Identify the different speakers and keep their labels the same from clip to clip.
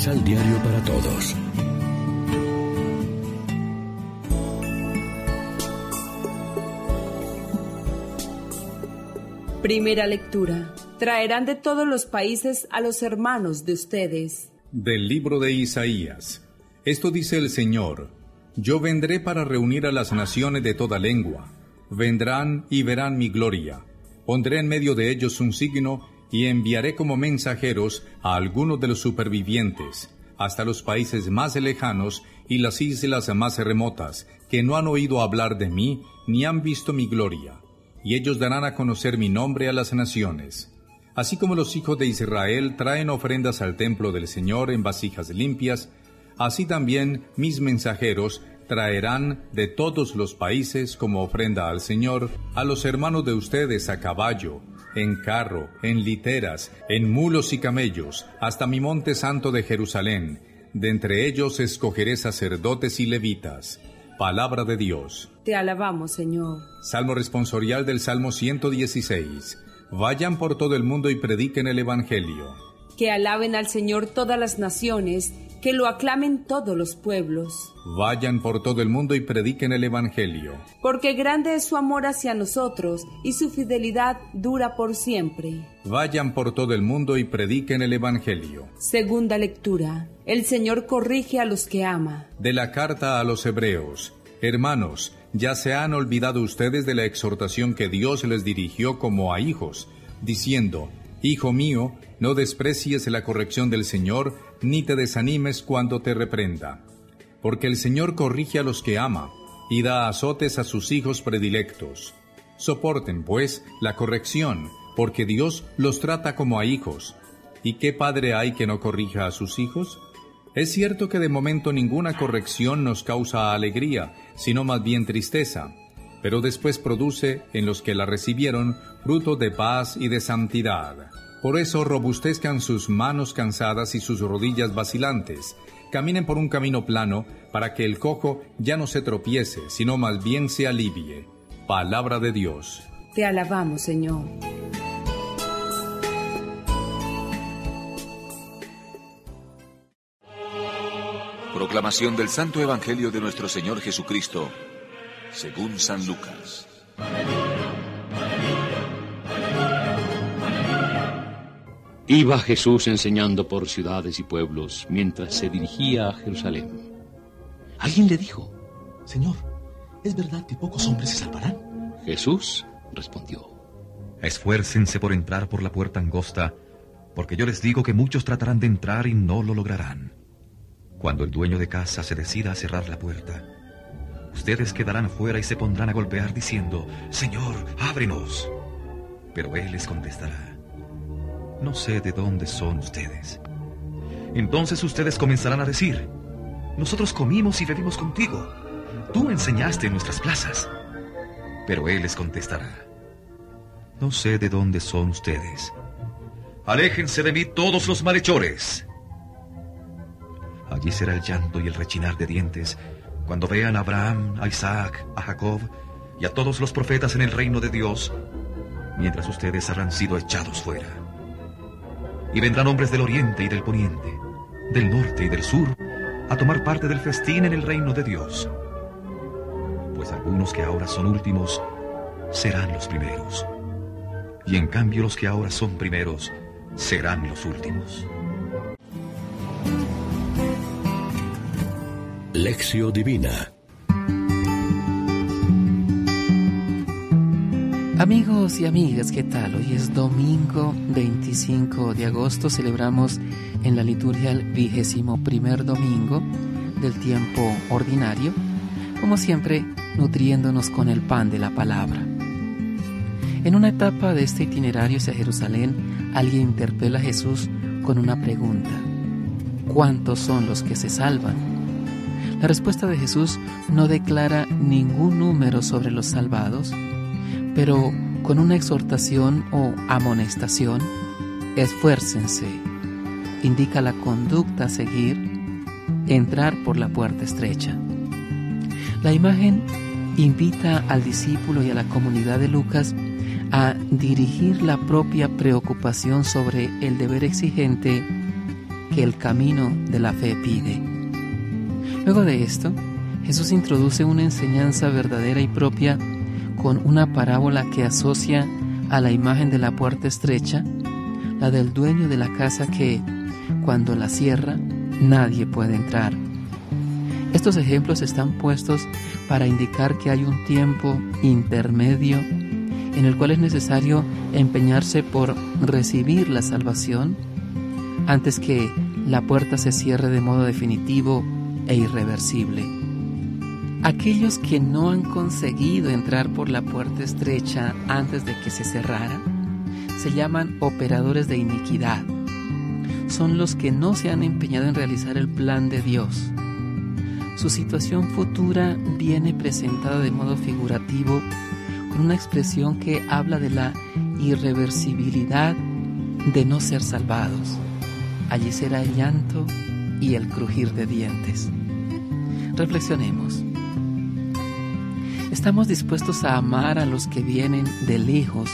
Speaker 1: Misal Diario para Todos.
Speaker 2: Primera lectura. Traerán de todos los países a los hermanos de ustedes.
Speaker 3: Del libro de Isaías. Esto dice el Señor. Yo vendré para reunir a las naciones de toda lengua. Vendrán y verán mi gloria. Pondré en medio de ellos un signo y enviaré como mensajeros a algunos de los supervivientes, hasta los países más lejanos y las islas más remotas, que no han oído hablar de mí ni han visto mi gloria y ellos darán a conocer mi nombre a las naciones. Así como los hijos de Israel traen ofrendas al templo del Señor en vasijas limpias, así también mis mensajeros traerán de todos los países como ofrenda al Señor a los hermanos de ustedes a caballo, en carro, en literas, en mulos y camellos, hasta mi monte santo de Jerusalén. De entre ellos escogeré sacerdotes y levitas Palabra de Dios.
Speaker 2: Te alabamos, Señor.
Speaker 3: Salmo responsorial del Salmo 116. Vayan por todo el mundo y prediquen el Evangelio.
Speaker 2: Que alaben al Señor todas las naciones, que lo aclamen todos los pueblos.
Speaker 3: Vayan por todo el mundo y prediquen el Evangelio.
Speaker 2: Porque grande es su amor hacia nosotros y su fidelidad dura por siempre.
Speaker 3: Vayan por todo el mundo y prediquen el Evangelio.
Speaker 2: Segunda lectura. El Señor corrige a los que ama.
Speaker 3: De la carta a los Hebreos. Hermanos, ya se han olvidado ustedes de la exhortación que Dios les dirigió como a hijos, diciendo, Hijo mío, no desprecies la corrección del Señor, ni te desanimes cuando te reprenda. Porque el Señor corrige a los que ama, y da azotes a sus hijos predilectos. Soporten, pues, la corrección, porque Dios los trata como a hijos. ¿Y qué padre hay que no corrija a sus hijos? Es cierto que de momento ninguna corrección nos causa alegría, sino más bien tristeza, pero después produce en los que la recibieron fruto de paz y de santidad. Por eso robustezcan sus manos cansadas y sus rodillas vacilantes. Caminen por un camino plano para que el cojo ya no se tropiece, sino más bien se alivie. Palabra de Dios.
Speaker 2: Te alabamos, Señor.
Speaker 4: Proclamación del Santo Evangelio de nuestro Señor Jesucristo, según San Lucas.
Speaker 5: Iba Jesús enseñando por ciudades y pueblos mientras se dirigía a Jerusalén. Alguien le dijo,
Speaker 6: Señor, ¿es verdad que pocos hombres se salvarán?
Speaker 5: Jesús respondió,
Speaker 7: Esfuércense por entrar por la puerta angosta, porque yo les digo que muchos tratarán de entrar y no lo lograrán. Cuando el dueño de casa se decida a cerrar la puerta, ustedes quedarán afuera y se pondrán a golpear diciendo, Señor, ábrenos. Pero él les contestará, no sé de dónde son ustedes. Entonces ustedes comenzarán a decir, nosotros comimos y bebimos contigo, tú enseñaste en nuestras plazas. Pero él les contestará, no sé de dónde son ustedes. Aléjense de mí todos los malhechores. Allí será el llanto y el rechinar de dientes cuando vean a Abraham, a Isaac, a Jacob y a todos los profetas en el reino de Dios, mientras ustedes habrán sido echados fuera. Y vendrán hombres del oriente y del poniente, del norte y del sur, a tomar parte del festín en el reino de Dios. Pues algunos que ahora son últimos serán los primeros, y en cambio los que ahora son primeros serán los últimos.
Speaker 1: Lección Divina
Speaker 8: Amigos y amigas, ¿qué tal? Hoy es domingo 25 de agosto, celebramos en la liturgia el vigésimo primer domingo del tiempo ordinario, como siempre nutriéndonos con el pan de la palabra. En una etapa de este itinerario hacia Jerusalén, alguien interpela a Jesús con una pregunta. ¿Cuántos son los que se salvan? La respuesta de Jesús no declara ningún número sobre los salvados, pero con una exhortación o amonestación, esfuércense, indica la conducta a seguir, entrar por la puerta estrecha. La imagen invita al discípulo y a la comunidad de Lucas a dirigir la propia preocupación sobre el deber exigente que el camino de la fe pide. Luego de esto, Jesús introduce una enseñanza verdadera y propia con una parábola que asocia a la imagen de la puerta estrecha, la del dueño de la casa que, cuando la cierra, nadie puede entrar. Estos ejemplos están puestos para indicar que hay un tiempo intermedio en el cual es necesario empeñarse por recibir la salvación antes que la puerta se cierre de modo definitivo e irreversible. Aquellos que no han conseguido entrar por la puerta estrecha antes de que se cerrara se llaman operadores de iniquidad. Son los que no se han empeñado en realizar el plan de Dios. Su situación futura viene presentada de modo figurativo con una expresión que habla de la irreversibilidad de no ser salvados. Allí será el llanto y el crujir de dientes. Reflexionemos. Estamos dispuestos a amar a los que vienen de lejos,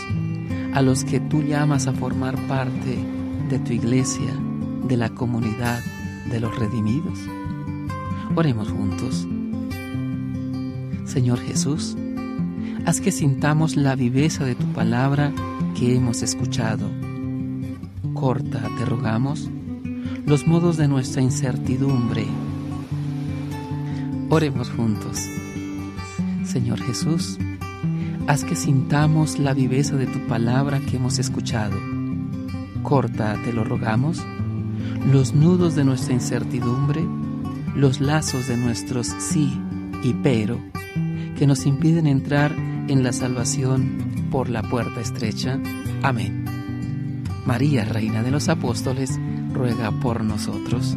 Speaker 8: a los que tú llamas a formar parte de tu iglesia, de la comunidad de los redimidos. Oremos juntos. Señor Jesús, haz que sintamos la viveza de tu palabra que hemos escuchado. Corta, te rogamos, los modos de nuestra incertidumbre. Oremos juntos. Señor Jesús, haz que sintamos la viveza de tu palabra que hemos escuchado. Corta, te lo rogamos, los nudos de nuestra incertidumbre, los lazos de nuestros sí y pero, que nos impiden entrar en la salvación por la puerta estrecha. Amén. María, Reina de los Apóstoles, ruega por nosotros.